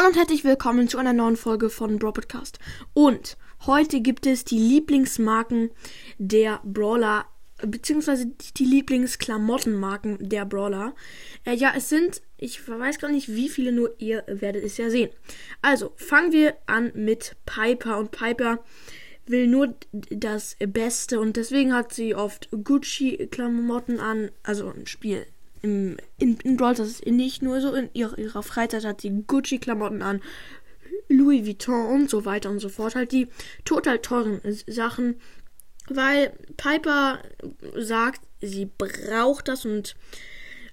Hallo und herzlich willkommen zu einer neuen Folge von Brawl Podcast. Und heute gibt es die Lieblingsmarken der Brawler, beziehungsweise die Lieblingsklamottenmarken der Brawler. Äh, ja, es sind, ich weiß gar nicht wie viele, nur ihr werdet es ja sehen. Also, fangen wir an mit Piper. Und Piper will nur das Beste und deswegen hat sie oft Gucci-Klamotten an, also im Spiel im, in, in Brawl Stars nicht nur so, in ihrer, ihrer Freizeit hat sie Gucci-Klamotten an, Louis Vuitton und so weiter und so fort. Halt die total teuren Sachen, weil Piper sagt, sie braucht das und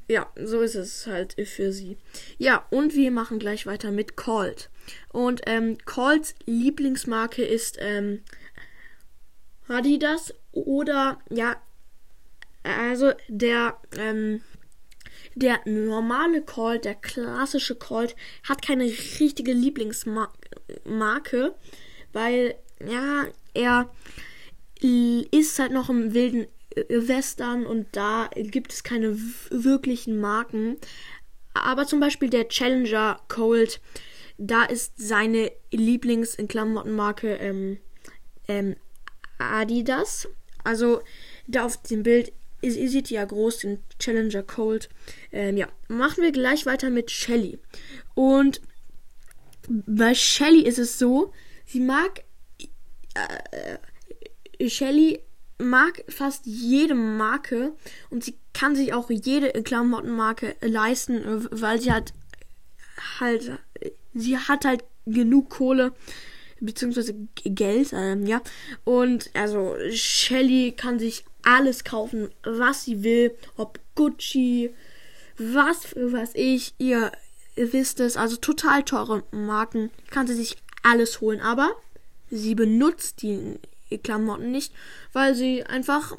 ja, so ist es halt für sie. Ja, und wir machen gleich weiter mit Colt. Und ähm, Colts Lieblingsmarke ist ähm, Adidas oder ja, also der ähm, der normale Colt, der klassische Colt, hat keine richtige Lieblingsmarke, weil, ja, er ist halt noch im wilden Western und da gibt es keine wirklichen Marken. Aber zum Beispiel der Challenger Colt, da ist seine Lieblings-Klamottenmarke ähm, ähm, Adidas. Also da auf dem Bild ihr, seht ja groß den Challenger Cold. Ähm, ja, machen wir gleich weiter mit Shelly. Und bei Shelly ist es so, sie mag. Äh, Shelly mag fast jede Marke und sie kann sich auch jede Klamottenmarke leisten, weil sie hat halt. Sie hat halt genug Kohle beziehungsweise Geld, ähm, ja. Und also Shelly kann sich alles kaufen, was sie will, ob Gucci, was für was ich, ihr, wisst es, also total teure Marken, kann sie sich alles holen, aber sie benutzt die Klamotten nicht, weil sie einfach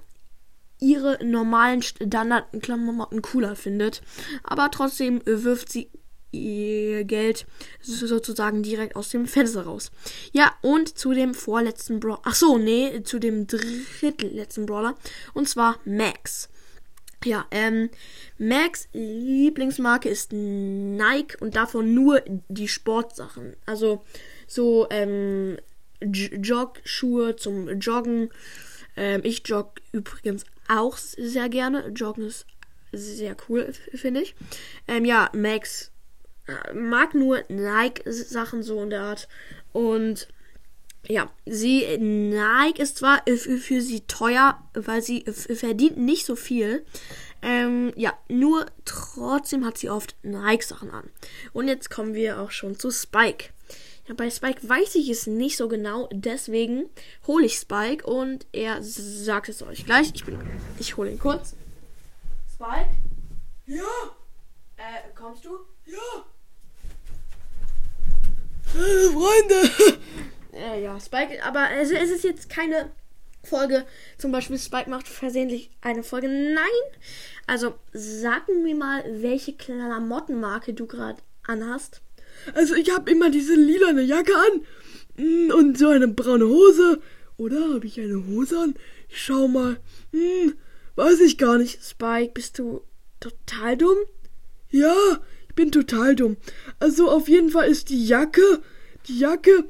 ihre normalen Standardklamotten cooler findet. Aber trotzdem wirft sie ihr Geld sozusagen direkt aus dem Fenster raus. Ja, und zu dem vorletzten Brawler. Ach so, nee, zu dem drittletzten Brawler. Und zwar Max. Ja, ähm, Max Lieblingsmarke ist Nike und davon nur die Sportsachen. Also so, ähm, Jogschuhe zum Joggen. Ähm, ich jogge übrigens auch sehr gerne. Joggen ist sehr cool, finde ich. Ähm, ja, Max mag nur Nike-Sachen so in der Art. Und ja, sie, Nike ist zwar für sie teuer, weil sie verdient nicht so viel. Ähm, ja, nur trotzdem hat sie oft Nike-Sachen an. Und jetzt kommen wir auch schon zu Spike. Ja, bei Spike weiß ich es nicht so genau, deswegen hole ich Spike und er sagt es euch gleich. Ich ich hole ihn kurz. Spike? Ja? Äh, kommst du? Ja? Äh, Freunde! Äh, ja, Spike, aber es, es ist jetzt keine Folge. Zum Beispiel Spike macht versehentlich eine Folge. Nein! Also, sag mir mal, welche Klamottenmarke du gerade anhast. Also, ich habe immer diese lilane Jacke an mm, und so eine braune Hose. Oder habe ich eine Hose an? Ich schau mal. Hm, weiß ich gar nicht. Spike, bist du total dumm? Ja, bin total dumm. Also auf jeden Fall ist die Jacke, die Jacke,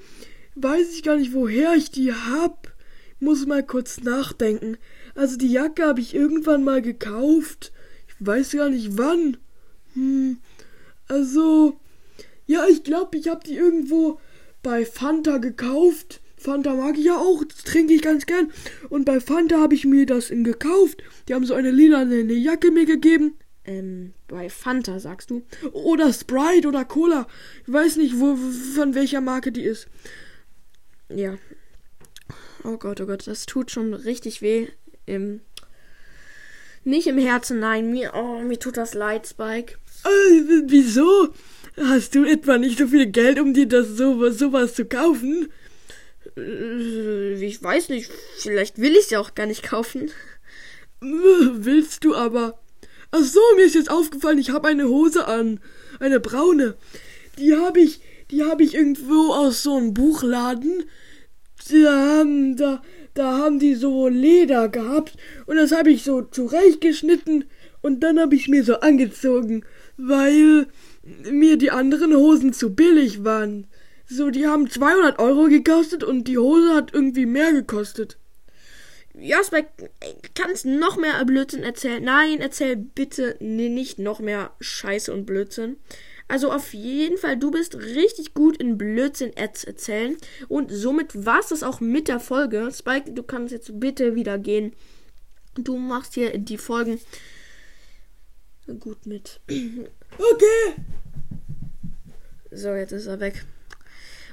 weiß ich gar nicht, woher ich die hab. Muss mal kurz nachdenken. Also die Jacke habe ich irgendwann mal gekauft. Ich weiß gar nicht wann. Hm, also, ja, ich glaube, ich habe die irgendwo bei Fanta gekauft. Fanta mag ich ja auch, das trinke ich ganz gern. Und bei Fanta habe ich mir das in gekauft. Die haben so eine lila Jacke mir gegeben. Ähm, bei Fanta, sagst du? Oder Sprite oder Cola. Ich weiß nicht, wo, von welcher Marke die ist. Ja. Oh Gott, oh Gott, das tut schon richtig weh. Im, nicht im Herzen, nein. Mir, oh, mir tut das leid, Spike. Äh, wieso? Hast du etwa nicht so viel Geld, um dir das sowas, sowas zu kaufen? Äh, ich weiß nicht. Vielleicht will ich es ja auch gar nicht kaufen. Willst du aber. Ach so, mir ist jetzt aufgefallen, ich habe eine Hose an. Eine braune. Die habe ich, die habe ich irgendwo aus so einem Buchladen. Da haben, da, da haben die so Leder gehabt. Und das habe ich so zurechtgeschnitten. Und dann habe ich mir so angezogen. Weil, mir die anderen Hosen zu billig waren. So, die haben 200 Euro gekostet und die Hose hat irgendwie mehr gekostet. Ja, Spike, kannst noch mehr Blödsinn erzählen? Nein, erzähl bitte nicht noch mehr Scheiße und Blödsinn. Also auf jeden Fall, du bist richtig gut in Blödsinn erzählen. Und somit war es das auch mit der Folge. Spike, du kannst jetzt bitte wieder gehen. Du machst hier die Folgen gut mit. Okay. So, jetzt ist er weg.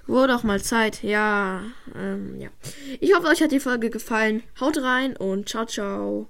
Wurde auch mal Zeit. Ja, ähm, ja. Ich hoffe, euch hat die Folge gefallen. Haut rein und ciao, ciao.